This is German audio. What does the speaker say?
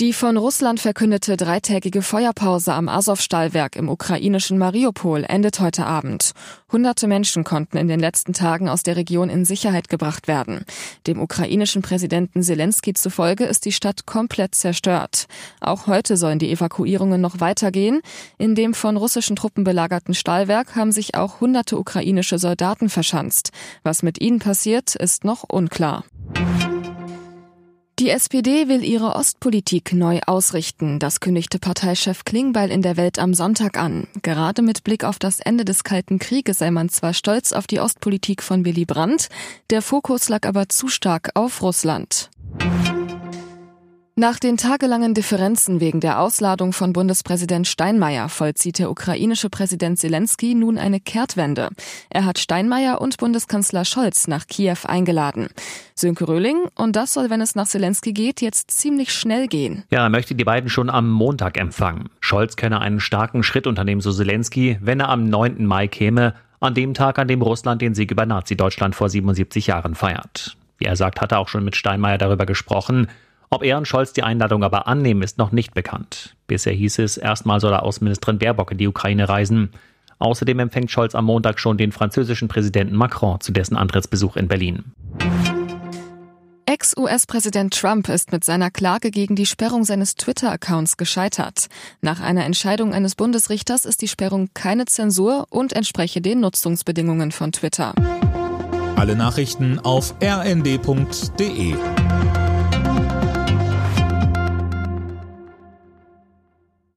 Die von Russland verkündete dreitägige Feuerpause am Azov-Stahlwerk im ukrainischen Mariupol endet heute Abend. Hunderte Menschen konnten in den letzten Tagen aus der Region in Sicherheit gebracht werden. Dem ukrainischen Präsidenten Zelensky zufolge ist die Stadt komplett zerstört. Auch heute sollen die Evakuierungen noch weitergehen. In dem von russischen Truppen belagerten Stahlwerk haben sich auch hunderte ukrainische Soldaten verschanzt. Was mit ihnen passiert, ist noch unklar. Die SPD will ihre Ostpolitik neu ausrichten. Das kündigte Parteichef Klingbeil in der Welt am Sonntag an. Gerade mit Blick auf das Ende des Kalten Krieges sei man zwar stolz auf die Ostpolitik von Willy Brandt, der Fokus lag aber zu stark auf Russland. Nach den tagelangen Differenzen wegen der Ausladung von Bundespräsident Steinmeier vollzieht der ukrainische Präsident Zelensky nun eine Kehrtwende. Er hat Steinmeier und Bundeskanzler Scholz nach Kiew eingeladen. Sönke Röhling, und das soll, wenn es nach Zelensky geht, jetzt ziemlich schnell gehen. Ja, er möchte die beiden schon am Montag empfangen. Scholz könne einen starken Schritt unternehmen, so Zelensky, wenn er am 9. Mai käme, an dem Tag, an dem Russland den Sieg über Nazi-Deutschland vor 77 Jahren feiert. Wie er sagt, hat er auch schon mit Steinmeier darüber gesprochen. Ob er und Scholz die Einladung aber annehmen, ist noch nicht bekannt. Bisher hieß es, erstmal soll er Außenministerin Baerbock in die Ukraine reisen. Außerdem empfängt Scholz am Montag schon den französischen Präsidenten Macron zu dessen Antrittsbesuch in Berlin. Ex-US-Präsident Trump ist mit seiner Klage gegen die Sperrung seines Twitter-Accounts gescheitert. Nach einer Entscheidung eines Bundesrichters ist die Sperrung keine Zensur und entspreche den Nutzungsbedingungen von Twitter. Alle Nachrichten auf rnd.de